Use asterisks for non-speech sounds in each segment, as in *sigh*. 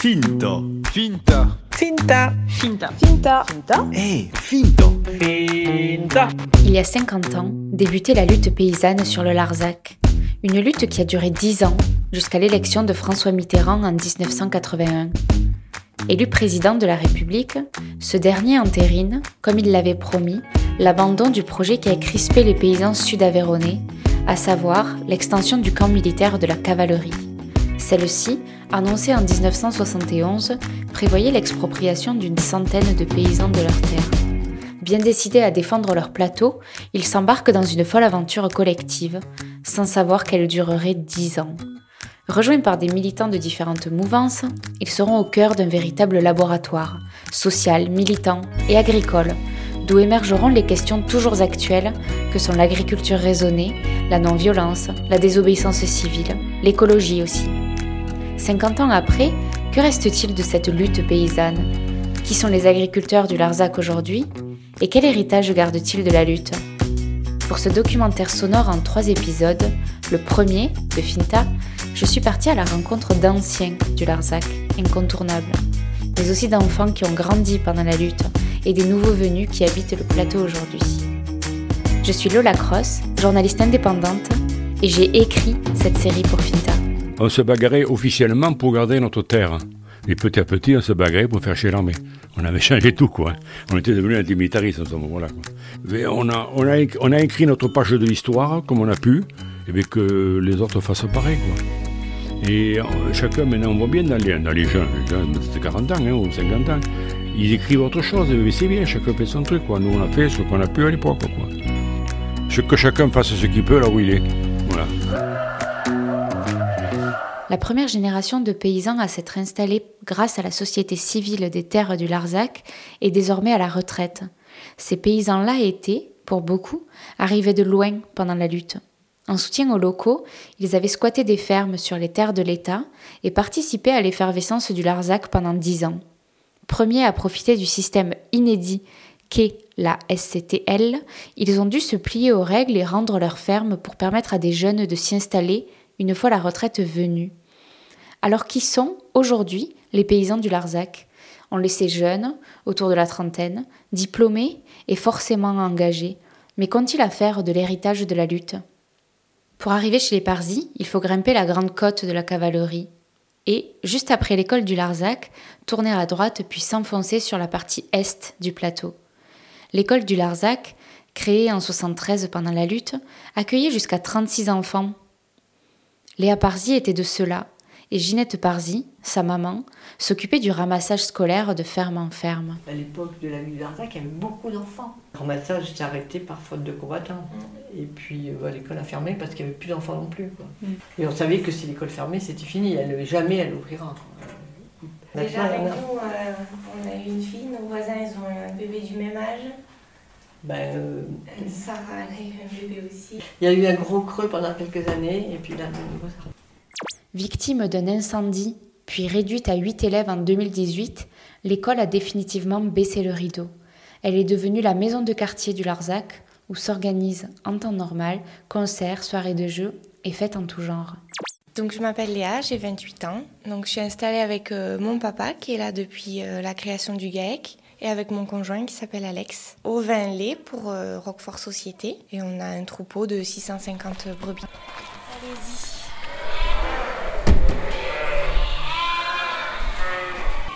Finta. Finta. Finta. Finta. Finta. Finta. Eh, Finta. Finta. Il y a 50 ans, débutait la lutte paysanne sur le Larzac. Une lutte qui a duré 10 ans, jusqu'à l'élection de François Mitterrand en 1981. Élu président de la République, ce dernier entérine, comme il l'avait promis, l'abandon du projet qui a crispé les paysans sud-avéronnais, à savoir l'extension du camp militaire de la cavalerie. Celle-ci, annoncée en 1971, prévoyait l'expropriation d'une centaine de paysans de leurs terres. Bien décidés à défendre leur plateau, ils s'embarquent dans une folle aventure collective, sans savoir qu'elle durerait dix ans. Rejoints par des militants de différentes mouvances, ils seront au cœur d'un véritable laboratoire, social, militant et agricole, d'où émergeront les questions toujours actuelles que sont l'agriculture raisonnée, la non-violence, la désobéissance civile, l'écologie aussi. 50 ans après, que reste-t-il de cette lutte paysanne? Qui sont les agriculteurs du Larzac aujourd'hui? Et quel héritage gardent-ils de la lutte? Pour ce documentaire sonore en trois épisodes, le premier, de Finta, je suis partie à la rencontre d'anciens du Larzac, incontournables, mais aussi d'enfants qui ont grandi pendant la lutte et des nouveaux venus qui habitent le plateau aujourd'hui. Je suis Lola Cross, journaliste indépendante, et j'ai écrit cette série pour Finta. On se bagarrait officiellement pour garder notre terre. Et petit à petit, on se bagarrait pour faire chier l'armée. On avait changé tout, quoi. On était devenus antimilitaristes à ce moment-là. On a, on, a, écrit notre page de l'histoire comme on a pu, et bien que les autres fassent pareil, quoi. Et chacun, maintenant, on voit bien dans les, dans les jeunes, les jeunes de 40 ans hein, ou 50 ans, ils écrivent autre chose, mais c'est bien, chacun fait son truc, quoi. Nous, on a fait ce qu'on a pu à l'époque, quoi. Que chacun fasse ce qu'il peut là où il est. Voilà. La première génération de paysans à s'être installée grâce à la société civile des terres du Larzac est désormais à la retraite. Ces paysans-là étaient, pour beaucoup, arrivés de loin pendant la lutte. En soutien aux locaux, ils avaient squatté des fermes sur les terres de l'État et participé à l'effervescence du Larzac pendant dix ans. Premiers à profiter du système inédit qu'est la SCTL, ils ont dû se plier aux règles et rendre leurs fermes pour permettre à des jeunes de s'y installer une fois la retraite venue. Alors qui sont aujourd'hui les paysans du Larzac? On les sait jeunes, autour de la trentaine, diplômés et forcément engagés, mais qu'ont-ils à faire de l'héritage de la lutte? Pour arriver chez les Parsis, il faut grimper la grande côte de la cavalerie. Et, juste après l'école du Larzac, tourner à droite puis s'enfoncer sur la partie est du plateau. L'école du Larzac, créée en 73 pendant la lutte, accueillait jusqu'à 36 enfants. Léa Parzi était de ceux-là, et Ginette Parzi, sa maman, s'occupait du ramassage scolaire de ferme en ferme. À l'époque de la ville il y avait beaucoup d'enfants. Le ramassage s'est arrêté par faute de combattants. Et puis euh, l'école a fermé parce qu'il n'y avait plus d'enfants non plus. Quoi. Mm. Et on savait que si l'école fermait, c'était fini. Elle, jamais elle ouvrira. Déjà avec nous, euh, on a eu une fille, nos voisins, ils ont un bébé du même âge. Ben, euh, Sarah elle a eu un bébé aussi. Il y a eu un gros creux pendant quelques années, et puis là, de nouveau, ça Victime d'un incendie, puis réduite à 8 élèves en 2018, l'école a définitivement baissé le rideau. Elle est devenue la maison de quartier du Larzac, où s'organisent en temps normal concerts, soirées de jeux et fêtes en tout genre. Donc je m'appelle Léa, j'ai 28 ans. Donc je suis installée avec euh, mon papa qui est là depuis euh, la création du GAEC et avec mon conjoint qui s'appelle Alex. Au vin lait pour euh, Roquefort Société et on a un troupeau de 650 brebis. Allez-y.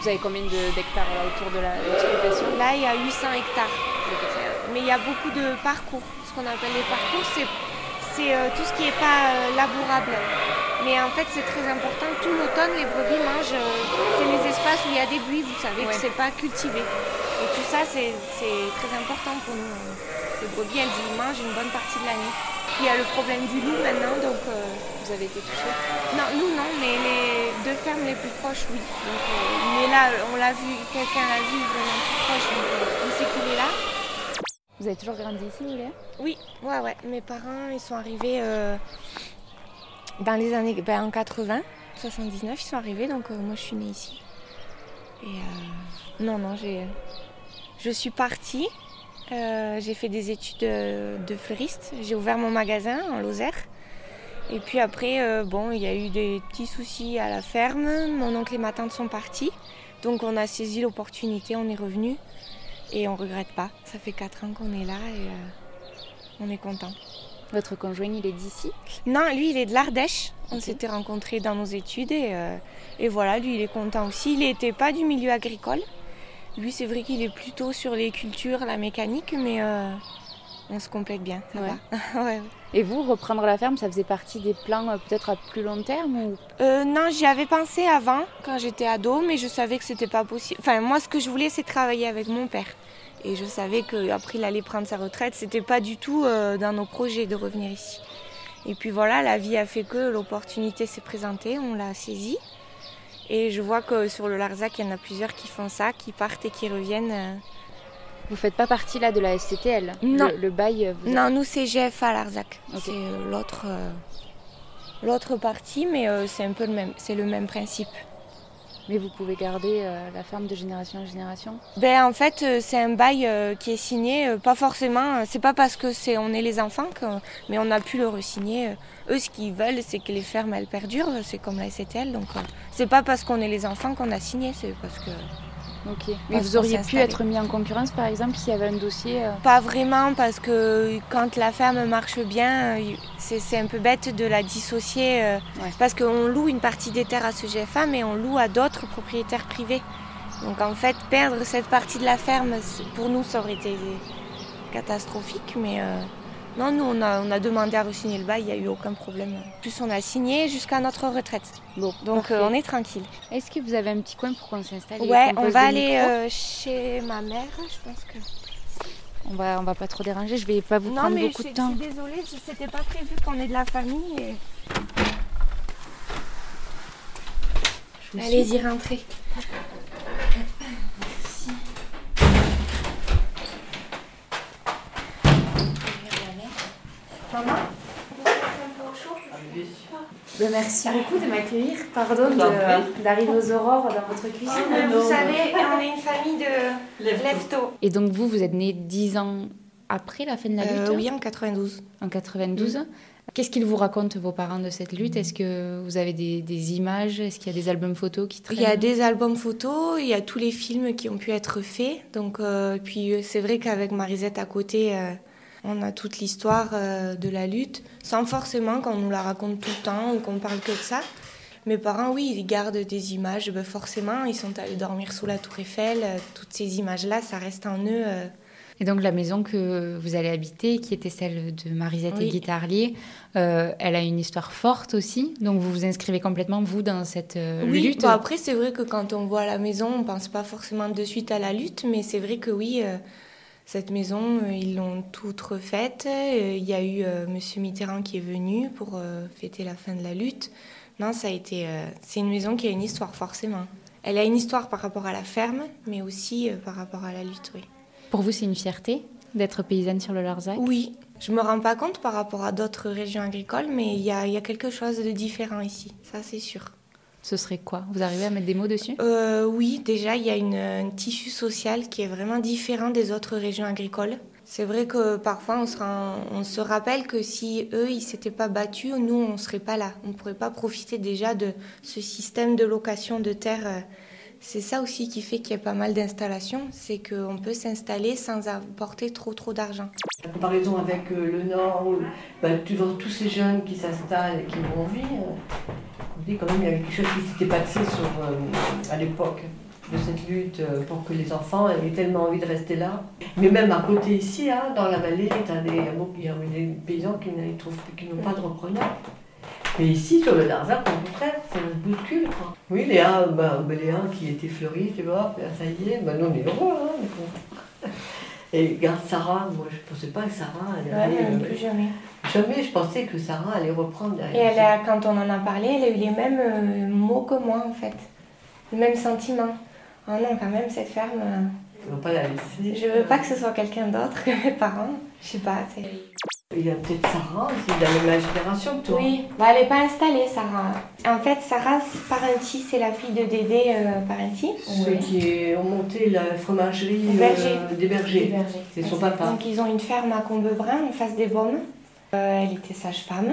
Vous avez combien d'hectares autour de l'exploitation? Là, il y a 800 hectares. Mais il y a beaucoup de parcours. Ce qu'on appelle les parcours, c'est euh, tout ce qui n'est pas euh, labourable. Mais en fait, c'est très important. Tout l'automne, les brebis mangent. Euh, c'est les espaces où il y a des buis, vous savez que c'est pas cultivé. Et tout ça, c'est très important pour nous. Les brebis, elles y mangent une bonne partie de l'année. Il y a le problème du loup maintenant, donc vous avez été touchés Non, nous non, mais les deux fermes les plus proches, oui. Donc, mais là, on l'a vu, quelqu'un l'a vu vraiment plus proche, donc on sait qu'il est là. Vous avez toujours grandi ici, Léa Oui, ouais, ouais. Mes parents, ils sont arrivés euh, dans les années ben, en 80, 79, ils sont arrivés, donc euh, moi je suis née ici. Et euh, non, non, j'ai, je suis partie. J'ai fait des études de fleuriste. J'ai ouvert mon magasin en Lozère. Et puis après, euh, bon, il y a eu des petits soucis à la ferme. Mon oncle et ma tante sont partis. Donc on a saisi l'opportunité, on est revenu. Et on regrette pas. Ça fait 4 ans qu'on est là et euh, on est content. Votre conjoint, il est d'ici? Non, lui, il est de l'Ardèche. On s'était rencontrés dans nos études et, euh, et voilà, lui, il est content aussi. Il n'était pas du milieu agricole. Lui, c'est vrai qu'il est plutôt sur les cultures, la mécanique, mais euh, on se complète bien, ça Ouais. va. *laughs* Ouais. Et vous, reprendre la ferme, ça faisait partie des plans euh, peut-être à plus long terme ou... Euh, non, j'y avais pensé avant, quand j'étais ado, mais je savais que c'était pas possible. Enfin, moi, ce que je voulais, c'est travailler avec mon père. Et je savais qu'après, il allait prendre sa retraite. C'était pas du tout dans nos projets de revenir ici. Et puis voilà, la vie a fait que l'opportunité s'est présentée, on l'a saisie. Et je vois que sur le Larzac, il y en a plusieurs qui font ça, qui partent et qui reviennent. euh. Vous faites pas partie là de la SCTL Non. Le, le bail, euh, vous Non, nous, c'est GFA Larzac. C'est euh, l'autre, euh, l'autre partie, mais euh, c'est un peu le même, c'est le même principe. Mais vous pouvez garder euh, la ferme de génération en génération Ben en fait euh, c'est un bail euh, qui est signé, pas forcément, c'est pas parce que c'est on est les enfants que, mais on a pu le resigner. Eux ce qu'ils veulent c'est que les fermes elles perdurent, c'est comme la STL donc c'est pas parce qu'on est les enfants qu'on a signé, c'est parce que Ok. Mais vous auriez pu être mis en concurrence par exemple s'il y avait un dossier euh, pas vraiment parce que quand la ferme marche bien, euh, c'est un peu bête de la dissocier euh, Ouais. parce qu'on loue une partie des terres à ce GFA mais on loue à d'autres propriétaires privés. Donc en fait perdre cette partie de la ferme pour nous ça aurait été catastrophique mais euh, non nous on a, on a demandé à re-signer le bail, il n'y a eu aucun problème. En plus on a signé jusqu'à notre retraite. Bon, Donc euh, on est tranquille. Est-ce que vous avez un petit coin pour qu'on s'installe Ouais, on va aller euh, chez ma mère, je pense que On va, on va pas trop déranger, je vais pas vous non, prendre mais beaucoup de temps. je suis désolée, je- c'était pas prévu qu'on ait de la famille. Et... Allez-y, rentrez. Merci beaucoup de m'accueillir. Pardon d'arriver aux aurores dans votre cuisine. Euh, Vous savez, on est une famille de leftos. Et donc vous, vous êtes né dix ans après la fin de la lutte Euh, oui, en 92. En 92 Qu'est-ce qu'ils vous racontent, vos parents, de cette lutte? Est-ce que vous avez des, des images? Est-ce qu'il y a des albums photos qui traînent? Il y a des albums photos, il y a tous les films qui ont pu être faits. Donc, euh, puis euh, c'est vrai qu'avec Marisette à côté, euh, on a toute l'histoire euh, de la lutte, sans forcément qu'on nous la raconte tout le temps ou qu'on parle que de ça. Mes parents, oui, ils gardent des images, ben forcément, ils sont allés dormir sous la tour Eiffel. euh, toutes ces images-là, ça reste en eux. euh. Et donc la maison que vous allez habiter, qui était celle de Marisette et Oui. Guy Tarlier, euh, elle a une histoire forte aussi. Donc vous vous inscrivez complètement, vous, dans cette euh, oui, lutte? après, c'est vrai que quand on voit la maison, on pense pas forcément de suite à la lutte, mais c'est vrai que oui, euh, cette maison, euh, ils l'ont toute refaite. Euh, Il y a eu euh, Monsieur Mitterrand qui est venu pour fêter la fin de la lutte. Non, ça a été. c'est une maison qui a une histoire, forcément. Elle a une histoire par rapport à la ferme, mais aussi par rapport à la lutte, oui. Pour vous, c'est une fierté d'être paysanne sur le Larzac? Oui, je me rends pas compte par rapport à d'autres régions agricoles, mais il y a, il y a quelque chose de différent ici, ça c'est sûr. Ce serait quoi? Vous arrivez à mettre des mots dessus? Euh, oui, déjà, il y a un tissu social qui est vraiment différent des autres régions agricoles. C'est vrai que parfois, on se, rappelle que si eux, ils s'étaient pas battus, nous, on serait pas là. On pourrait pas profiter déjà de ce système de location de terre. C'est ça aussi qui fait qu'il y a pas mal d'installations, c'est qu'on peut s'installer sans apporter trop trop d'argent. La comparaison avec euh, le Nord, où, bah, tu vois tous ces jeunes qui s'installent et qui vont vie, euh, on dit quand même qu'il y avait quelque chose qui s'était passé euh, à l'époque de cette lutte pour que les enfants aient tellement envie de rester là. Mais même à côté ici, hein, dans la vallée, il y a des paysans qui n'ont pas de repreneurs. Mais ici, sur le Darzac, au contraire, c'est un bouscule. Quoi. Oui, Léa, bah, bah, Léa qui était fleurie, tu vois, bah, ça y est, bah, nous on est heureux. Hein. Et regarde Sarah, moi je pensais pas que Sarah allait. Ouais, euh, mais plus jamais. Jamais je pensais que Sarah allait reprendre Et derrière. elle a, quand on en a parlé, elle a eu les mêmes euh, mots que moi en fait. Le même sentiment. Ah non, quand même, cette ferme, euh, On va pas la laisser. je veux pas que ce soit quelqu'un d'autre que mes parents. Je sais pas, c'est... Il y a peut-être Sarah aussi, de la même génération que toi. Oui, bah, elle n'est pas installée, Sarah. En fait, Sarah Parenti, c'est la fille de Dédé euh, Parenti. Ceux qui ont monté la fromagerie Berger. euh, des bergers. C'est son papa. Donc ils ont une ferme à Combebrun, en face des Baumes. Euh, elle était sage-femme.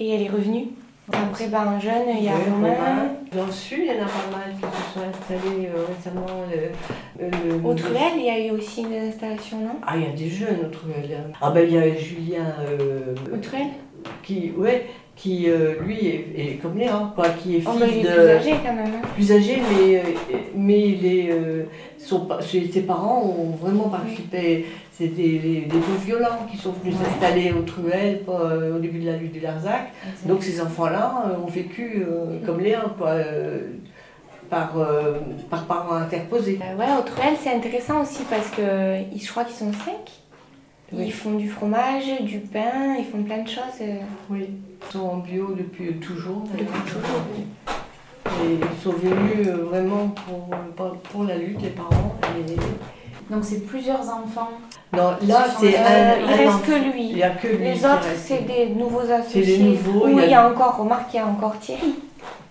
Et elle est revenue Après, ben, en jeune, il y a Romain. Dans le sud, il y en a pas mal qui se sont installés euh, récemment. euh, euh, le- Au Truel, il y a eu aussi une installation, non? Ah, il y a des jeunes au Truel. Ah ben il y a Julien euh, Au Truel qui, ouais, qui euh, lui est, est comme Léa, quoi, qui est fils Oh, bah, il est de plus âgé quand même. hein. plus âgé, mais, mais son pa- ses, ses parents ont vraiment participé. C'était les, les deux violents qui sont venus Ouais. s'installer au Truel euh, au début de la lutte du Larzac. Donc ces enfants-là euh, ont vécu euh, comme quoi, euh, par, euh, par parents interposés. Ouais, au Truel, c'est intéressant aussi parce que je crois qu'ils sont cinq. Oui. Ils font du fromage, du pain, ils font plein de choses. Oui. Ils sont en bio depuis toujours. Depuis toujours, oui. Et ils sont venus vraiment pour, pour- pour la lutte, les parents. Et... Donc c'est plusieurs enfants. Non, là, c'est un, il un reste enfant. que Il lui. n'y a que lui. Les qui autres, c'est des nouveaux associés. C'est des nouveaux, Ou il y a- il y a encore, remarque, il y a encore Thierry.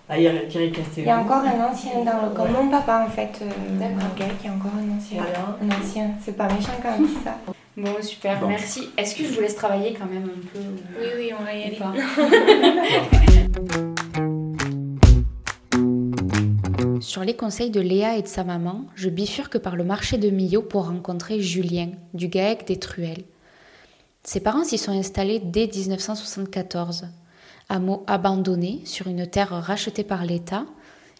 Ah, il y a Thierry Castelou. Il y a encore un ancien dans le. Comme Ouais. mon papa en fait, euh, D'accord. GAEC, il y a encore un ancien. Voilà. Un ancien, c'est pas méchant quand dit ça. *laughs* Bon, super, Bon. merci. Est-ce que je vous laisse travailler quand même un peu Oui, oui, on va y ou aller. *laughs* *laughs* Sur les conseils de Léa et de sa maman, je bifurque par le marché de Millau pour rencontrer Julien, du GAEC des Truelles. Ses parents s'y sont installés dès 1974. Hameau abandonné sur une terre rachetée par l'État,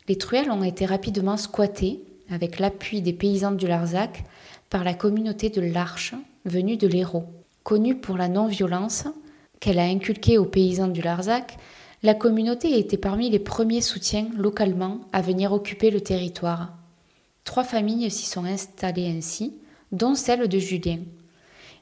les Truelles ont été rapidement squattées, avec l'appui des paysans du Larzac, par la communauté de l'Arche, venue de l'Hérault. Connue pour la non-violence qu'elle a inculquée aux paysans du Larzac, la communauté était parmi les premiers soutiens localement à venir occuper le territoire. Trois familles s'y sont installées ainsi, dont celle de Julien.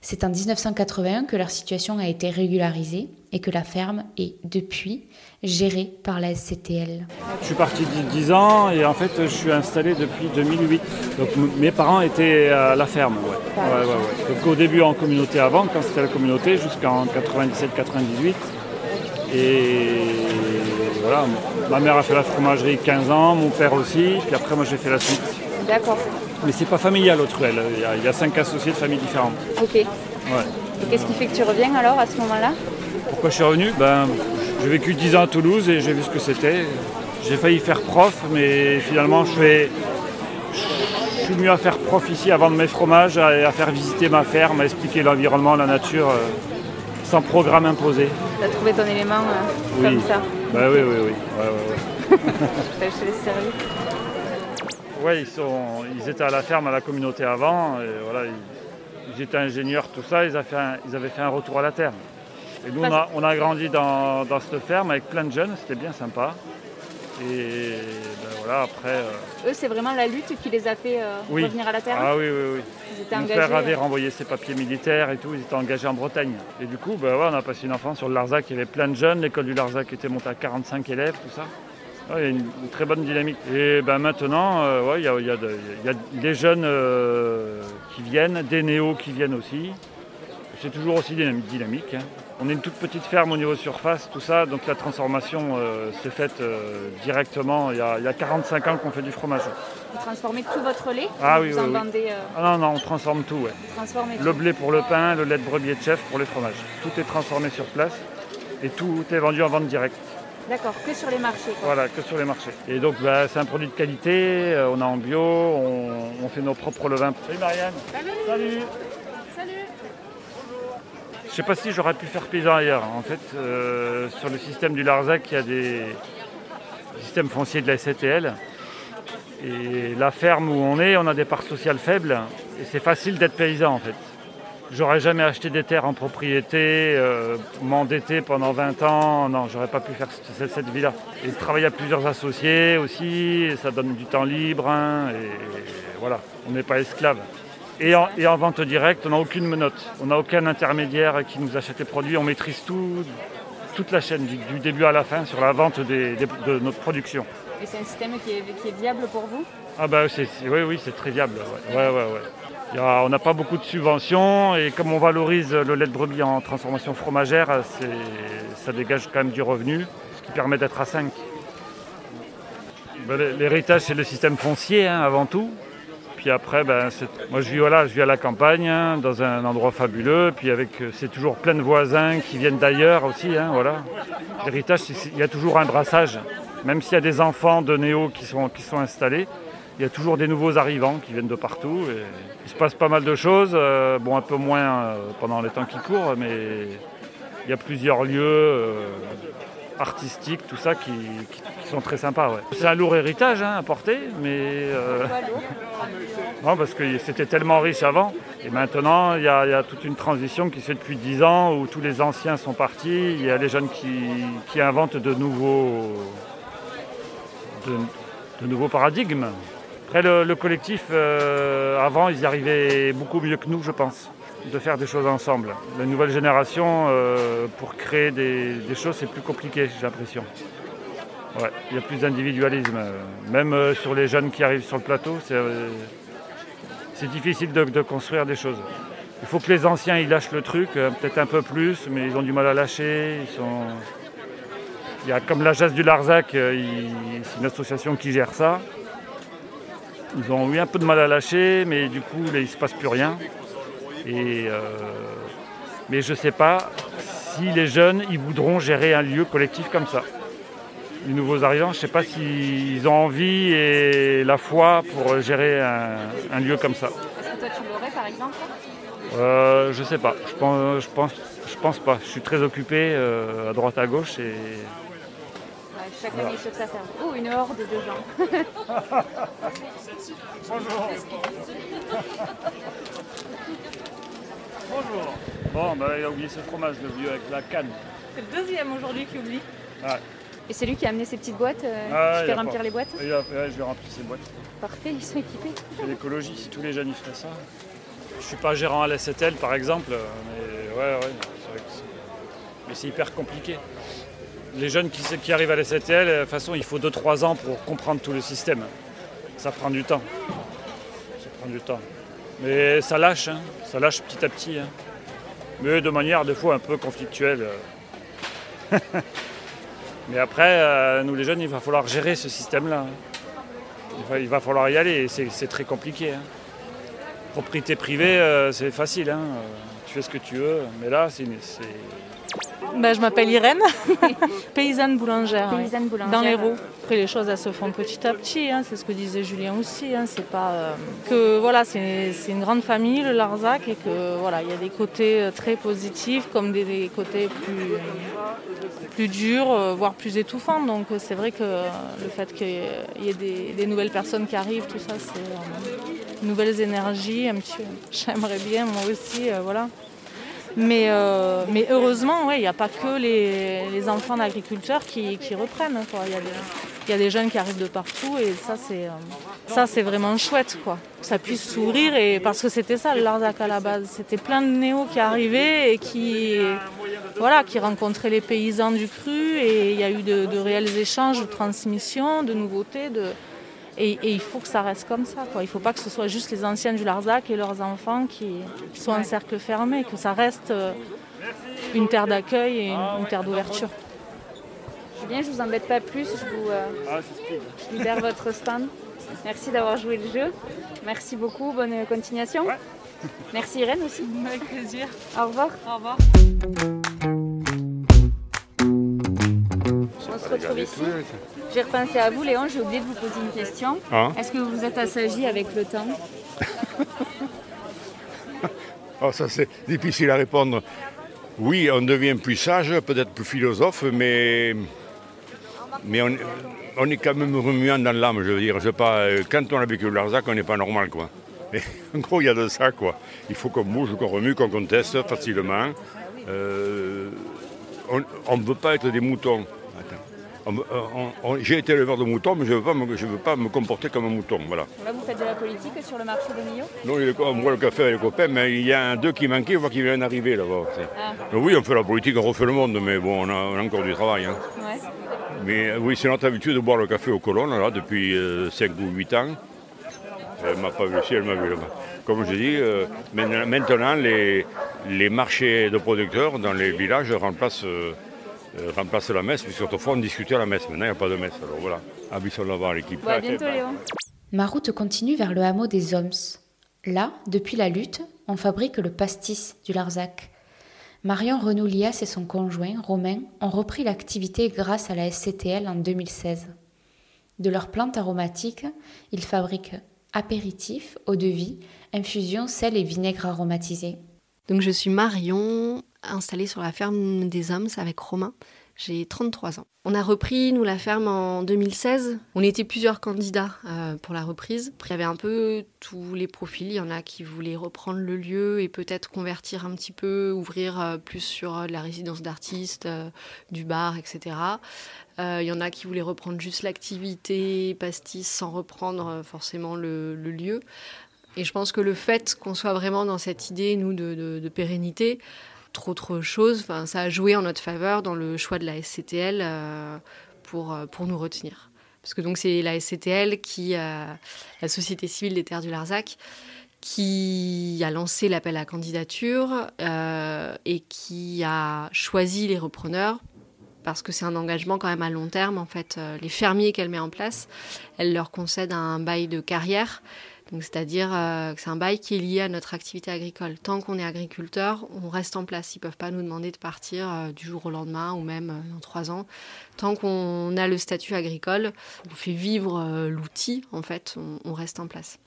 C'est en 1981 que leur situation a été régularisée et que la ferme est, depuis, gérée par la SCTL. Je suis parti de 10 ans et en fait je suis installé depuis 2008. Donc mes parents étaient à la ferme. Donc au début en communauté avant, quand c'était la communauté, jusqu'en 97-98. Et voilà, ma mère a fait la fromagerie 15 ans, mon père aussi, puis après moi j'ai fait la suite. D'accord. Mais c'est pas familial au Truel, il y a, il y a cinq associés de familles différentes. Ok. Et qu'est-ce qui fait que tu reviens alors à ce moment-là? Pourquoi je suis revenu? Ben, J'ai vécu 10 ans à Toulouse et j'ai vu ce que c'était. J'ai failli faire prof, mais finalement je, fais, je suis mieux à faire prof ici à vendre mes fromages, à, à faire visiter ma ferme, à expliquer l'environnement, la nature, euh, sans programme imposé. Tu as trouvé ton élément euh, Oui. comme ça. Bah oui, oui, oui. Ouais, ouais, ouais. Je te laisse servir. Ouais, ils, sont, ils étaient à la ferme, à la communauté avant. Et voilà, ils, ils étaient ingénieurs, tout ça. Ils, avaient fait un, ils avaient fait un retour à la terre. Et nous, on a, on a grandi dans, dans cette ferme avec plein de jeunes. C'était bien sympa. Et ben voilà, après. euh, Eux, c'est vraiment la lutte qui les a fait euh, Oui. revenir à la terre. ah oui, oui, oui. Ils étaient Mon engagés. père avait euh, renvoyé ses papiers militaires et tout. Ils étaient engagés en Bretagne. Et du coup, ben ouais, on a passé une enfance sur le Larzac. Il y avait plein de jeunes. L'école du Larzac était montée à 45 élèves, tout ça. Il y a une, très bonne dynamique. Et ben maintenant, euh, ouais, il y, a, y y des jeunes euh, qui viennent, des néos qui viennent aussi. C'est toujours aussi dynamique. dynamique, hein. On est une toute petite ferme au niveau surface, tout ça, donc la transformation euh, s'est faite euh, directement. Il y, a, il y a 45 ans qu'on fait du fromage. Vous transformez tout votre lait. Ah oui, vous oui, en oui. vendez, euh, Ah non, non, on transforme tout, ouais. Le tout. blé pour le pain, le lait de brebis et de chèvre pour les fromages. Tout est transformé sur place et tout est vendu en vente directe. D'accord, que sur les marchés. Quoi. Voilà, que sur les marchés. Et donc bah, c'est un produit de qualité, on est en bio, on, on fait nos propres levains. Salut Marianne Salut sais pas si j'aurais pu faire paysan ailleurs. En fait, euh, sur le système du Larzac, il y a des systèmes fonciers de la SCTL. Et la ferme où on est, on a des parts sociales faibles et c'est facile d'être paysan en fait. J'aurais jamais acheté des terres en propriété, euh, m'endetter pendant 20 ans. Non, j'aurais pas pu faire cette, cette vie-là. Et travailler à plusieurs associés aussi, ça donne du temps libre. hein, et, voilà, on n'est pas esclave. Et en, et en vente directe, on n'a aucune menotte. On n'a aucun intermédiaire qui nous achète les produits. On maîtrise tout, toute la chaîne, du, du début à la fin, sur la vente des- des- de notre production. Et c'est un système qui est, qui est viable pour vous? Ah bah oui, oui, c'est très viable. ouais. Ouais, ouais, a- on n'a pas beaucoup de subventions et comme on valorise le lait de brebis en transformation fromagère, ça dégage quand même du revenu, ce qui permet d'être à 5. L'héritage, c'est le système foncier hein, avant tout. Puis après, ben, moi je vis, voilà, je vis à la campagne, hein, dans un endroit fabuleux. Puis avec, c'est toujours plein de voisins qui viennent d'ailleurs aussi. Hein, voilà. L'héritage, il y a toujours un brassage. Même s'il y a des enfants de Néo qui sont, qui sont installés, il y a toujours des nouveaux arrivants qui viennent de partout. Il se passe pas mal de choses, euh, bon un peu moins euh, pendant les temps qui courent, mais il y a plusieurs lieux euh, artistiques, tout ça, qui, sont très sympas. C'est un lourd héritage hein, à porter, mais... non, parce que c'était tellement riche avant. Et maintenant, il y, a, toute une transition qui se fait depuis 10 ans, où tous les anciens sont partis. Il y a les jeunes qui, inventent de nouveaux, de nouveaux paradigmes. Après, le, collectif, euh, avant, ils y arrivaient beaucoup mieux que nous, je pense, de faire des choses ensemble. La nouvelle génération, euh, pour créer des, choses, c'est plus compliqué, j'ai l'impression. Ouais, il y a plus d'individualisme. Même euh, sur les jeunes qui arrivent sur le plateau, c'est difficile de, construire des choses. Il faut que les anciens ils lâchent le truc, peut-être un peu plus, mais ils ont du mal à lâcher. Il y a comme la Jazz du Larzac, c'est une association qui gère ça. Ils ont eu un peu de mal à lâcher, mais du coup, il ne se passe plus rien. Euh, mais je ne sais pas si les jeunes ils voudront gérer un lieu collectif comme ça. Les nouveaux arrivants, je ne sais pas s'ils ont envie et la foi pour gérer un, lieu comme ça. Est-ce que toi tu l'aurais par exemple euh, Je sais pas. Je pense, je pense, je pense pas. Je suis très occupé euh, à droite à gauche et Chacun est sur sa ferme. Oh, une horde de gens. Bonjour. Bonjour. Bon, bah, il a oublié ce fromage, le vieux avec la canne. C'est le deuxième aujourd'hui qui oublie. Et c'est lui qui a amené ses petites boîtes euh, ah, Tu fais remplir les boîtes Oui, je vais remplir ces boîtes. Parfait, ils sont équipés. C'est l'écologie, si tous les jeunes y feraient ça. Je suis pas gérant à la STL par exemple, mais ouais, ouais, c'est vrai que Mais c'est hyper compliqué les jeunes qui, arrivent à la STL, de toute façon, il faut 2-3 ans pour comprendre tout le système. Ça prend du temps. Ça prend du temps. Mais ça lâche, hein. ça lâche petit à petit. Hein. Mais de manière des fois un peu conflictuelle. *laughs* Mais après, euh, nous les jeunes, il va falloir gérer ce système-là. Hein. Il, va, falloir y aller, c'est très compliqué. Propriété privée, euh, c'est facile. Tu fais ce que tu veux. Mais là, c'est bah, je m'appelle Irène, *laughs* paysanne boulangère, dans les roues. Après les choses elles se font petit à petit, hein, c'est ce que disait Julien aussi. Hein, c'est pas euh, que voilà, c'est une grande famille le Larzac et que voilà, il y a des côtés euh, très positifs comme des, côtés plus plus durs, euh, voire plus étouffants. Donc c'est vrai que le fait qu'il y ait des, nouvelles personnes qui arrivent, tout ça, c'est nouvelles énergies. Un petit, *laughs* j'aimerais bien moi aussi, voilà. Mais, euh, mais heureusement, il n'y a pas que les, enfants d'agriculteurs qui, reprennent. Il y, a des jeunes qui arrivent de partout et ça, c'est, euh, ça, c'est vraiment chouette. Quoi. Ça puisse s'ouvrir et, parce que c'était ça le Larzac à la base. C'était plein de néos qui arrivaient et qui, voilà, qui rencontraient les paysans du cru et il y a eu de, de réels échanges de transmission, de nouveautés. De, et, il faut que ça reste comme ça. Quoi. Il ne faut pas que ce soit juste les anciens du Larzac et leurs enfants qui, soient en cercle fermé, que ça reste euh, une terre d'accueil et une, terre d'ouverture. Julien, je vous embête pas plus, je vous euh, ah, libère votre stand. Merci d'avoir joué le jeu. Merci beaucoup, bonne continuation. Merci Irène aussi. Avec plaisir. Au revoir. Au revoir. Retrouve ici. J'ai repensé à vous, Léon, j'ai oublié de vous poser une question. Ah. Est-ce que vous vous êtes assagi avec le temps? *laughs* Oh, Ça, c'est difficile à répondre. Oui, on devient plus sage, peut-être plus philosophe, mais, mais on, est quand même remuant dans l'âme, je veux dire. Je pas, quand on a vécu le Larzac, on n'est pas normal, quoi. *laughs* en gros, il y a de ça, quoi. Il faut qu'on bouge, qu'on remue, qu'on conteste facilement. Euh, on ne veut pas être des moutons. J'ai été éleveur de moutons, mais je ne veux, pas me, veux pas me comporter comme un mouton. Voilà. Là, vous faites de la politique sur le marché des Millau Non, on boit le café avec les copains, mais il y a un deux qui manquait, je vois qu'il vient d'arriver là-bas. Ah. Oui, on fait la politique, on refait le monde, mais bon, on a, encore du travail. Hein. Mais euh, oui, c'est notre habitude de boire le café aux colonnes, là, depuis 5 euh, ou 8 ans. Elle ne m'a pas vu si elle m'a vu là-bas. Comme je dis, euh, maintenant, les, les marchés de producteurs dans les villages remplacent euh, remplacer la messe, puisqu'autrefois on discutait à la messe. Maintenant, il n'y a pas de messe. Alors voilà, Abissons là-bas l'équipe. à bientôt, Léon. Ma route continue vers le hameau des Oms. Là, depuis la lutte, on fabrique le pastis du Larzac. Marion Renoulias et son conjoint, Romain, ont repris l'activité grâce à la SCTL en 2016. De leurs plantes aromatiques, ils fabriquent apéritifs, eau de vie, infusions, sel et vinaigre aromatisé. Donc je suis Marion, installée sur la ferme des Hommes avec Romain. J'ai 33 ans. On a repris, nous, la ferme en 2016. On était plusieurs candidats euh, pour la reprise. Il y avait un peu tous les profils. Il y en a qui voulaient reprendre le lieu et peut-être convertir un petit peu, ouvrir euh, plus sur euh, la résidence d'artistes, du bar, etc. il y en a qui voulaient reprendre juste l'activité pastis sans reprendre forcément le, lieu. Et je pense que le fait qu'on soit vraiment dans cette idée, nous, de pérennité, trop autre chose. Enfin, ça a joué en notre faveur dans le choix de la SCTL euh, pour, euh, pour nous retenir. Parce que donc c'est la SCTL qui, euh, la Société civile des terres du Larzac, qui a lancé l'appel à candidature et qui a choisi les repreneurs parce que c'est un engagement quand même à long terme. En fait, les fermiers qu'elle met en place, elle leur concède un bail de carrière c'est-à-dire euh, que c'est un bail qui est lié à notre activité agricole. Tant qu'on est agriculteur, on reste en place. Ils ne peuvent pas nous demander de partir euh, du jour au lendemain ou même euh, dans trois ans. Tant qu'on a le statut agricole, on fait vivre l'outil, en fait, on, reste en place.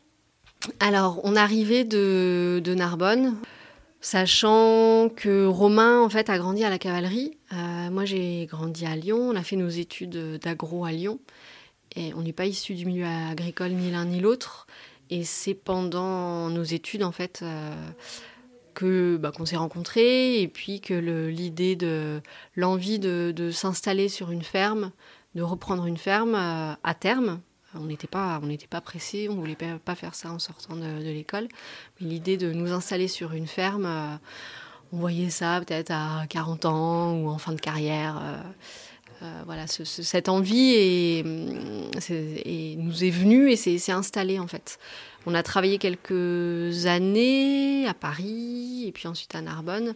Alors, on arrivait de, de Narbonne, sachant que Romain, en fait, a grandi à la cavalerie. Moi, j'ai grandi à Lyon. On a fait nos études d'agro à Lyon. Et on n'est pas issu du milieu agricole ni l'un ni l'autre. Et c'est pendant nos études, en fait, euh, que bah, qu'on s'est rencontrés et puis que l'idée de l'envie de, s'installer sur une ferme, de reprendre une ferme euh, à terme. On n'était pas, pas pressé, on voulait pas, faire ça en sortant de, l'école. Mais l'idée de nous installer sur une ferme, euh, on voyait ça peut-être à 40 ans ou en fin de carrière. voilà, cette envie nous est venue et s'est installée en fait. On a travaillé quelques années à Paris et puis ensuite à Narbonne.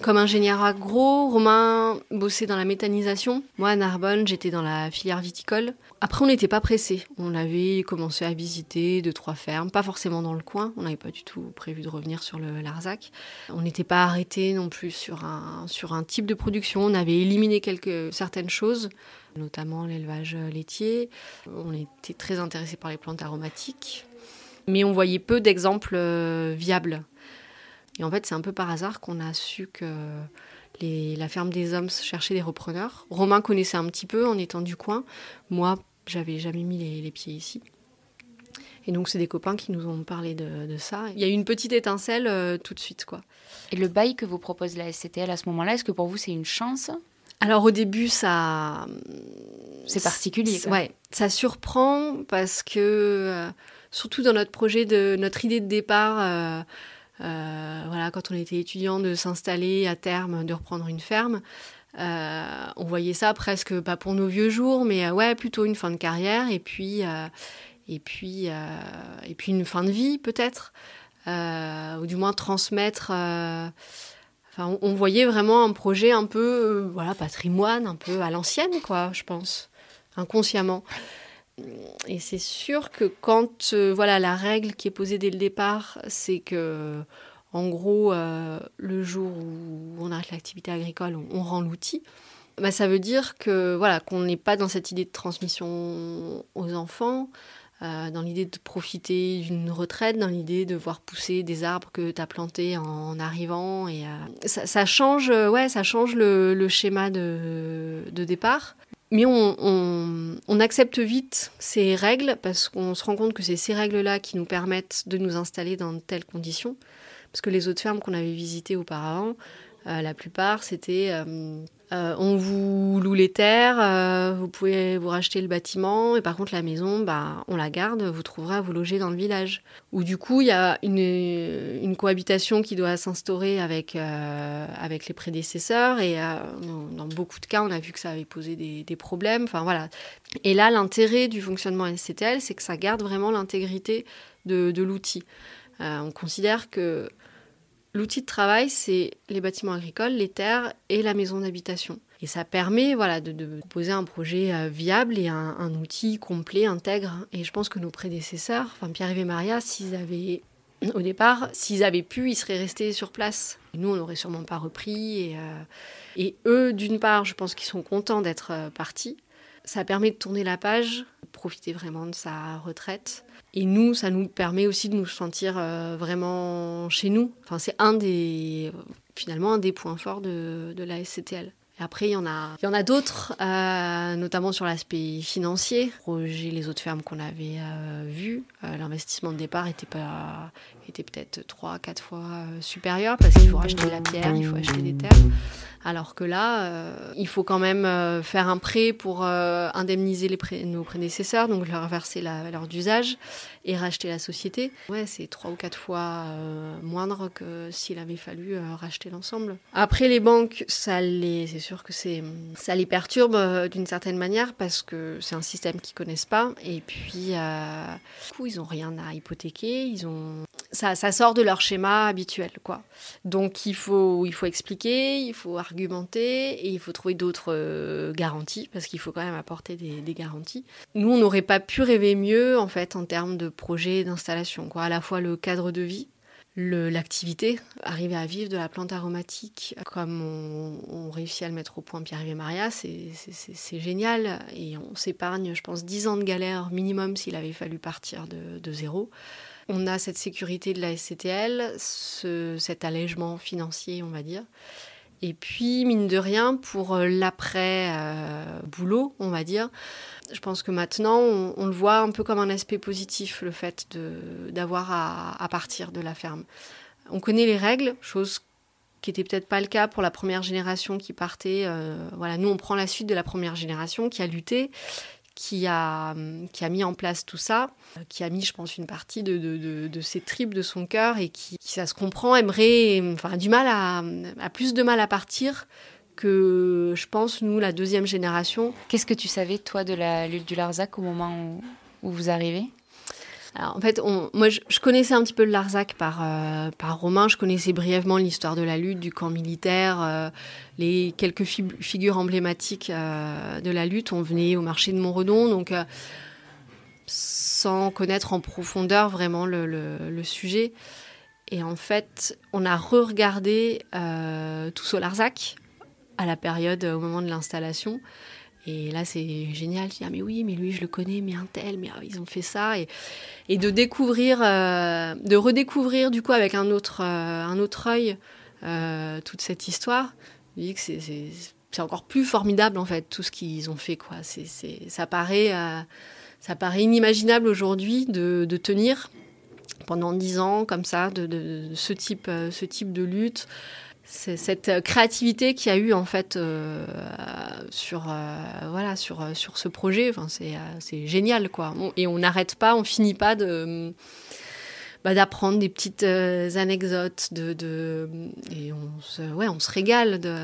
Comme ingénieur agro, Romain bossait dans la méthanisation. Moi, à Narbonne, j'étais dans la filière viticole. Après, on n'était pas pressé. On avait commencé à visiter deux, trois fermes, pas forcément dans le coin. On n'avait pas du tout prévu de revenir sur le Larzac. On n'était pas arrêté non plus sur un, sur un type de production. On avait éliminé quelques, certaines choses, notamment l'élevage laitier. On était très intéressé par les plantes aromatiques mais on voyait peu d'exemples euh, viables. Et en fait, c'est un peu par hasard qu'on a su que la ferme des hommes cherchait des repreneurs. Romain connaissait un petit peu en étant du coin. Moi, j'avais jamais mis les, pieds ici. Et donc, c'est des copains qui nous ont parlé de, ça. Il y a eu une petite étincelle euh, tout de suite, quoi. Et le bail que vous propose la SCTL à ce moment-là, est-ce que pour vous, c'est une chance? Alors au début, ça... C'est particulier. Ouais, ça surprend parce que euh, surtout dans notre projet, de notre idée de départ, euh, euh, voilà, quand on était étudiant, de s'installer à terme, de reprendre une ferme. Euh, on voyait ça presque pas pour nos vieux jours, mais ouais, plutôt une fin de carrière et puis, et puis, et puis une fin de vie peut-être, ou du moins transmettre. On, voyait vraiment un projet un peu, voilà, patrimoine, un peu à l'ancienne, quoi, je pense, inconsciemment et c'est sûr que quand euh, voilà la règle qui est posée dès le départ, c'est que en gros euh, le jour où on arrête l'activité agricole, on, rend l'outil. Bah, ça veut dire que voilà qu'on n'est pas dans cette idée de transmission aux enfants, euh, dans l'idée de profiter d'une retraite, dans l'idée de voir pousser des arbres que tu as plantés en, arrivant. Et, ça, change, ouais, ça change le, schéma de, de, départ. Mais on, accepte vite ces règles parce qu'on se rend compte que c'est ces règles-là qui nous permettent de nous installer dans de telles conditions. Parce que les autres fermes qu'on avait visitées auparavant, la plupart, c'était euh, euh, on vous loue les terres, vous pouvez vous racheter le bâtiment, et par contre la maison, bah, on la garde, vous trouverez à vous loger dans le village. Ou du coup, il y a une, cohabitation qui doit s'instaurer avec, avec les prédécesseurs, et dans, beaucoup de cas, on a vu que ça avait posé des, problèmes. Enfin voilà. Et là, l'intérêt du fonctionnement SCTL, c'est que ça garde vraiment l'intégrité de, de l'outil. on considère que L'outil de travail, c'est les bâtiments agricoles, les terres et la maison d'habitation. Et ça permet voilà, de, proposer un projet euh, viable et un, outil complet, intègre. Et je pense que nos prédécesseurs, enfin Pierre-Yves et Maria, s'ils avaient au départ, s'ils avaient pu, ils seraient restés sur place. nous, on n'aurait sûrement pas repris. Et, euh, et eux, d'une part, je pense qu'ils sont contents d'être euh, partis. Ça permet de tourner la page, profiter vraiment de sa retraite. Et nous, ça nous permet aussi de nous sentir euh, vraiment chez nous. Enfin, c'est un des, finalement, un des points forts de, de la SCTL. Après, il y en a, il y en a d'autres, euh, notamment sur l'aspect financier. Projet les autres fermes qu'on avait euh, vues, l'investissement de départ était pas, était peut-être 3-4 fois supérieur parce qu'il faut racheter la pierre, il faut acheter des terres. Alors que là, euh, il faut quand même euh, faire un prêt pour euh, indemniser nos prédécesseurs, donc leur verser la valeur d'usage et racheter la société. Ouais, c'est trois ou quatre fois moindre que s'il avait fallu racheter l'ensemble. Après, les banques, ça les, c'est sûr que c'est, ça les perturbe d'une certaine manière parce que c'est un système qu'ils connaissent pas. Et puis, du coup, ils n'ont rien à hypothéquer. Ils ont, ça, sort de leur schéma habituel, quoi. Donc, il faut, il faut expliquer, il faut argumenter et il faut trouver d'autres euh, garanties parce qu'il faut quand même apporter des, garanties. Nous, on n'aurait pas pu rêver mieux en fait en termes de projet d'installation. Quoi. À la fois le cadre de vie, l'activité, arriver à vivre de la plante aromatique comme on, réussit à le mettre au point Pierre et Maria, c'est génial et on s'épargne, je pense, 10 ans de galère minimum s'il avait fallu partir de zéro. On a cette sécurité de la SCTL, ce, cet allègement financier, on va dire. Et puis, mine de rien, pour euh, l'après-boulot, on va dire, je pense que maintenant, on, le voit un peu comme un aspect positif, le fait d'avoir à, partir de la ferme. On connaît les règles, chose qui n'était peut-être pas le cas pour la première génération qui partait. Euh, voilà, nous, on prend la suite de la première génération qui a lutté, qui a, qui a mis en place tout ça, qui a mis, je pense, une partie de, de, de, ses tripes, de son cœur, et qui, ça se comprend, aimerait, enfin, du mal à, a plus de mal à partir que, je pense, nous, la deuxième génération. Qu'est-ce que tu savais, toi, de la lutte du Larzac au moment où, où vous arrivez? Alors, en fait, moi, je, connaissais un petit peu le Larzac par, euh, par Romain. Je connaissais brièvement l'histoire de la lutte, du camp militaire, euh, les quelques figures emblématiques euh, de la lutte. On venait au marché de Montredon, donc sans connaître en profondeur vraiment le, sujet. Et en fait, on a re-regardé tout au Larzac à la période, au moment de l'installation. Et là, c'est génial. Je dis, ah, mais oui, mais lui, je le connais, mais un tel, mais ah, ils ont fait ça. Et, de découvrir, euh, de redécouvrir, du coup, avec un autre, euh, un autre œil, euh, toute cette histoire. Je dis que c'est encore plus formidable, en fait, tout ce qu'ils ont fait, quoi. C'est ça, paraît, ça paraît inimaginable aujourd'hui de, tenir pendant dix ans, comme ça, de ce, type, ce type de lutte c'est cette créativité qu'il y a eu en fait euh, sur euh, voilà sur sur ce projet. C'est génial quoi. Et on n'arrête pas on finit pas de bah, d'apprendre des petites euh, anecdotes de, de, et on se ouais on se régale de,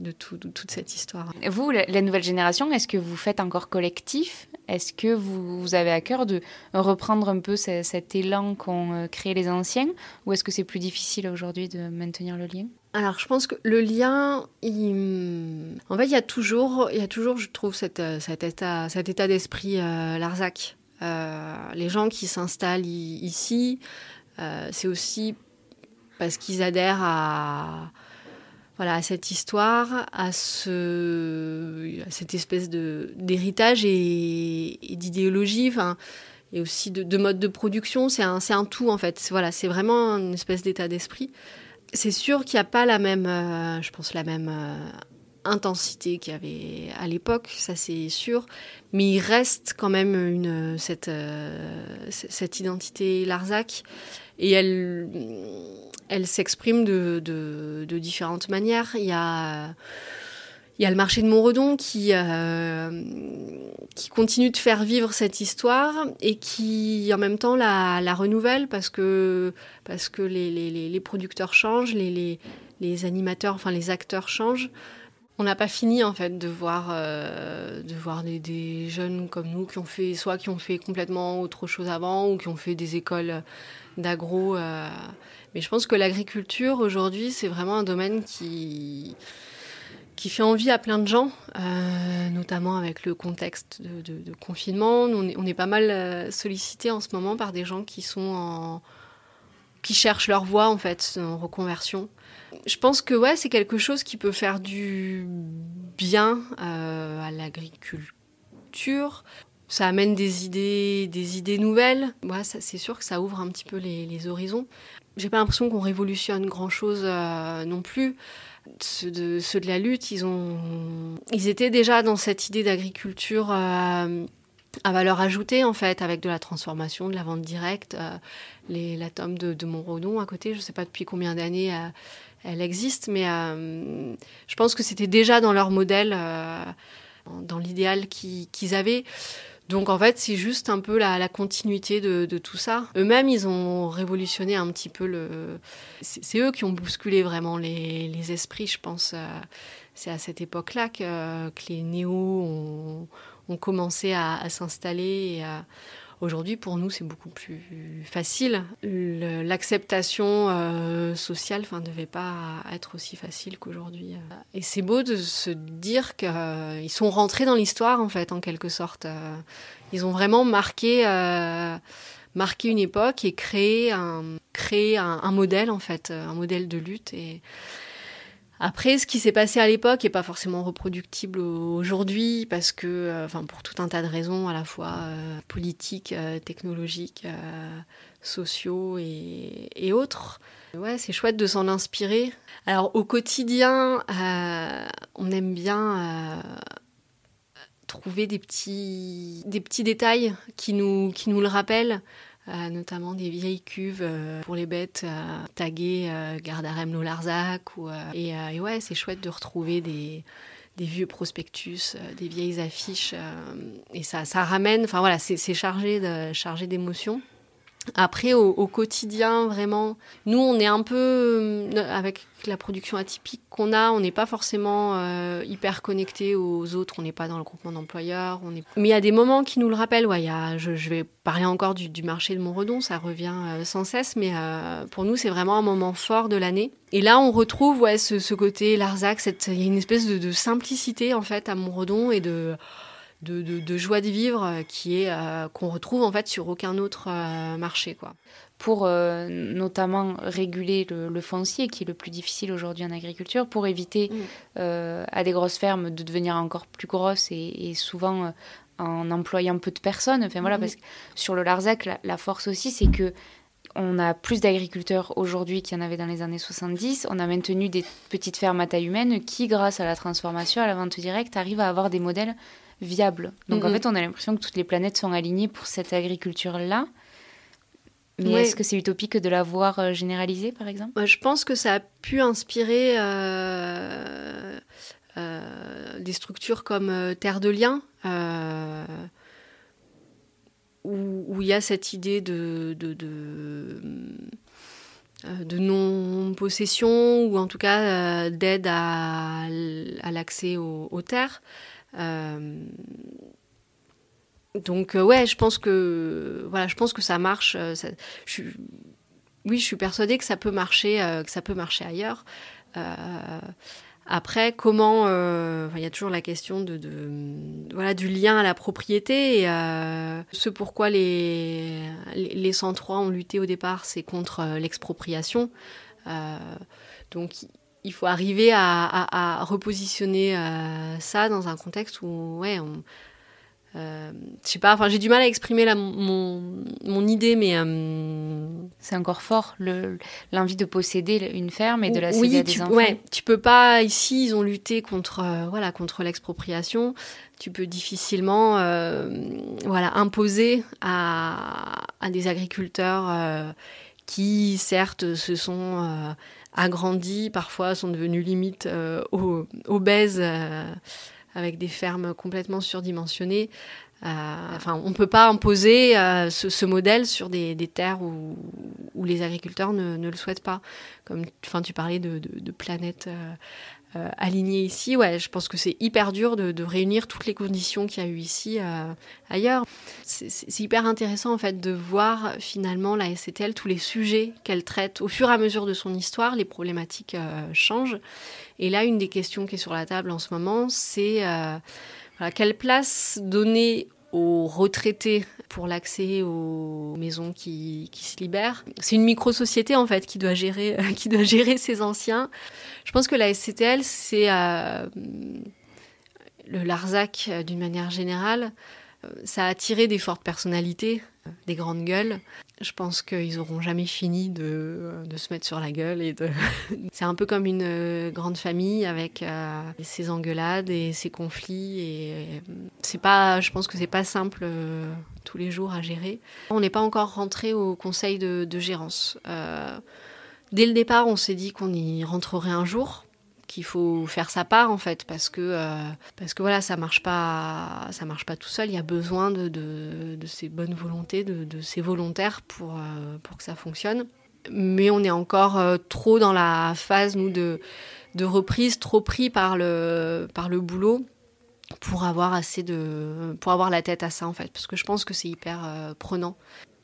de, tout, toute cette histoire. Vous la, nouvelle génération est-ce que vous faites encore collectif? Est-ce que vous, avez à cœur de reprendre un peu cet élan qu'ont créé les anciens? Ou est-ce que c'est plus difficile aujourd'hui de maintenir le lien? Alors, je pense que le lien, en fait, il y a toujours, il y a toujours, je trouve, cet état, cet état d'esprit euh, Larzac. Euh, les gens qui s'installent ici, euh, c'est aussi parce qu'ils adhèrent à, voilà, à cette histoire, à, ce, cette espèce d'héritage et, d'idéologie. et aussi de, de, mode de production, c'est un, un tout en fait. Voilà, c'est vraiment une espèce d'état d'esprit c'est sûr qu'il n'y a pas la même, euh, je pense, la même euh, intensité qu'il y avait à l'époque, ça c'est sûr, mais il reste quand même une, cette, euh, identité Larzac et elle, elle s'exprime de, de, différentes manières. Il y a il y a le marché de Montredon qui, euh, qui continue de faire vivre cette histoire et qui en même temps la, renouvelle parce que, parce que les, les, les producteurs changent, les, les, animateurs, enfin les acteurs changent. On n'a pas fini en fait de voir, de voir des, jeunes comme nous qui ont fait soit qui ont fait complètement autre chose avant ou qui ont fait des écoles d'agro. mais je pense que l'agriculture aujourd'hui c'est vraiment un domaine qui qui fait envie à plein de gens, euh, notamment avec le contexte de, confinement. On est, pas mal euh, sollicité en ce moment par des gens qui sont qui cherchent leur voie en fait en reconversion. Je pense que ouais, c'est quelque chose qui peut faire du bien euh, à l'agriculture. Ça amène des idées, des idées nouvelles. Ouais, c'est sûr que ça ouvre un petit peu les, les horizons. J'ai pas l'impression qu'on révolutionne grand chose non plus ceux de, ceux de la lutte, ils, ont, ils étaient déjà dans cette idée d'agriculture euh, à valeur ajoutée, en fait, avec de la transformation, de la vente directe. Euh, les, la tome de, de Montredon à côté, je ne sais pas depuis combien d'années euh, elle existe, mais je pense que c'était déjà dans leur modèle, dans l'idéal qu'ils avaient. Donc en fait, c'est juste un peu la, continuité de, tout ça. Eux-mêmes, ils ont révolutionné un petit peu le. C'est eux qui ont bousculé vraiment les, esprits, je pense. Euh, c'est à cette époque-là que, les néos ont, commencé à, s'installer et à Aujourd'hui, pour nous, c'est beaucoup plus facile. L'acceptation euh, sociale ne devait pas être aussi facile qu'aujourd'hui. Et c'est beau de se dire qu'ils euh, sont rentrés dans l'histoire, en fait, en quelque sorte. Euh, ils ont vraiment marqué, marqué une époque et créé un, modèle, en fait, un modèle de lutte. Après, ce qui s'est passé à l'époque n'est pas forcément reproductible aujourd'hui parce que, euh, enfin, pour tout un tas de raisons, à la fois euh, politiques, euh, technologiques, sociaux et, autres. Ouais, c'est chouette de s'en inspirer. Alors, au quotidien, on aime bien trouver des petits, des petits détails qui nous, qui nous le rappellent. Euh, notamment des vieilles cuves euh, pour les bêtes euh, taguées Gardarem Larzac. Et, ouais, c'est chouette de retrouver des, des vieux prospectus, des vieilles affiches. et ça, ça ramène, enfin voilà, c'est chargé d'émotions. Après, au, quotidien, vraiment, nous, on est un peu, euh, avec la production atypique qu'on a, on n'est pas forcément euh, hyper connecté aux autres, on n'est pas dans le groupement d'employeurs. On est... Mais il y a des moments qui nous le rappellent. Ouais, je, vais parler encore du, marché de Montredon, ça revient euh, sans cesse, mais pour nous, c'est vraiment un moment fort de l'année. Et là, on retrouve ouais, ce, côté Larzac, il y a une espèce de, de simplicité, en fait, à Montredon et de de, joie de vivre euh, qui est euh, qu'on retrouve en fait sur aucun autre euh, marché quoi. Pour notamment réguler le, foncier qui est le plus difficile aujourd'hui en agriculture, pour éviter mm. à des grosses fermes de devenir encore plus grosses et, souvent en employant peu de personnes. Enfin voilà, mm. parce que sur le Larzac, la, force aussi, c'est que on a plus d'agriculteurs aujourd'hui qu'il y en avait dans les années 70. On a maintenu des petites fermes à taille humaine qui, grâce à la transformation, à la vente directe, arrivent à avoir des modèles viable. Donc en fait, on a l'impression que toutes les planètes sont alignées pour cette agriculture-là. Mais est-ce que c'est utopique de la voir euh, généralisée, par exemple? Je pense que ça a pu inspirer euh, euh, des structures comme Terre de Liens, où, il y a cette idée de, de, de, non-possession, ou en tout cas d'aide à, à l'accès aux terres. Euh, donc euh, ouais, je pense que voilà, je pense que ça marche. Euh, oui, je suis persuadée que ça peut marcher, que ça peut marcher ailleurs. Après, comment Il y a toujours la question de, voilà du lien à la propriété. Et, ce pourquoi les les, 103 ont lutté au départ, c'est contre l'expropriation. donc il faut arriver à, repositionner euh, ça dans un contexte où, ouais, on, euh, je sais pas, enfin j'ai du mal à exprimer la, mon, mon, idée, mais euh, c'est encore fort l'envie de posséder une ferme et de la céder à des tu, enfants. Ouais, tu peux pas. Ici, ils ont lutté contre voilà contre l'expropriation. Tu peux difficilement voilà imposer à, à des agriculteurs qui certes se sont agrandis, parfois sont devenus limite euh, obèses, euh, avec des fermes complètement surdimensionnées. Euh, on ne peut pas imposer ce, modèle sur des, terres où, les agriculteurs ne, ne, le souhaitent pas. Comme enfin, tu parlais de, de, de planète euh, aligné ici, ouais, je pense que c'est hyper dur de, réunir toutes les conditions qu'il y a eu ici euh, ailleurs. C'est hyper intéressant en fait de voir finalement la SCTL, tous les sujets qu'elle traite au fur et à mesure de son histoire, les problématiques euh, changent. Et là, une des questions qui est sur la table en ce moment, c'est quelle place donner aux retraités pour l'accès aux maisons qui, se libèrent. C'est une micro-société en fait qui doit gérer, *laughs* qui doit gérer ces anciens. Je pense que la SCTL, c'est euh, le Larzac euh, d'une manière générale. Euh, ça a attiré des fortes personnalités, des grandes gueules. Je pense qu'ils n'auront jamais fini de, se mettre sur la gueule. *laughs* C'est un peu comme une euh, grande famille avec euh, ses engueulades et ses conflits. Et c'est pas, je pense que c'est pas simple euh, tous les jours à gérer. On n'est pas encore rentré au conseil de gérance. dès le départ, on s'est dit qu'on y rentrerait un jour qu'il faut faire sa part en fait parce que euh, parce que voilà ça marche pas ça marche pas tout seul. Il y a besoin de, de, de ces bonnes volontés de, ces volontaires pour euh, pour que ça fonctionne. Mais on est encore euh, trop dans la phase nous de de reprise trop pris par le par le boulot pour avoir assez de pour avoir la tête à ça en fait. Parce que je pense que c'est hyper prenant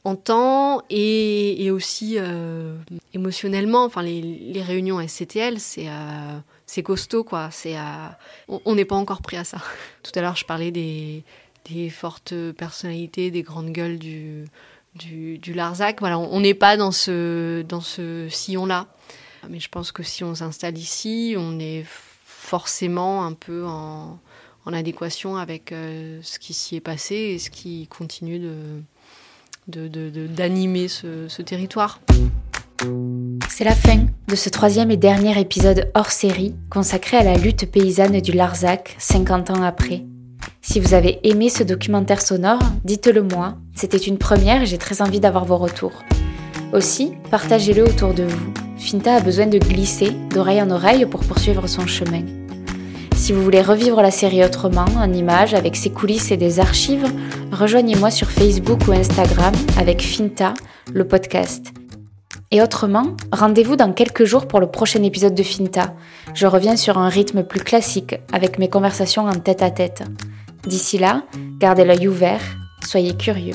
en temps et, aussi émotionnellement enfin les, réunions SCTL c'est c'est costaud, quoi. C'est, on n'est pas encore prêt à ça. *laughs* Tout à l'heure, je parlais des, fortes personnalités, des grandes gueules du, du, Larzac. Voilà, on n'est pas dans ce, dans ce sillon-là. Mais je pense que si on s'installe ici, on est forcément un peu en, adéquation avec euh, ce qui s'y est passé et ce qui continue de, d'animer ce, ce territoire. C'est la fin de ce troisième et dernier épisode hors série consacré à la lutte paysanne du Larzac 50 ans après. Si vous avez aimé ce documentaire sonore, dites-le moi. C'était une première et j'ai très envie d'avoir vos retours. Aussi, partagez-le autour de vous. Finta a besoin de glisser d'oreille en oreille pour poursuivre son chemin. Si vous voulez revivre la série autrement, en images, avec ses coulisses et des archives, rejoignez-moi sur Facebook ou Instagram avec Finta, le podcast. Et autrement, rendez-vous dans quelques jours pour le prochain épisode de Finta. Je reviens sur un rythme plus classique avec mes conversations en tête à tête. D'ici là, gardez l'œil ouvert, soyez curieux.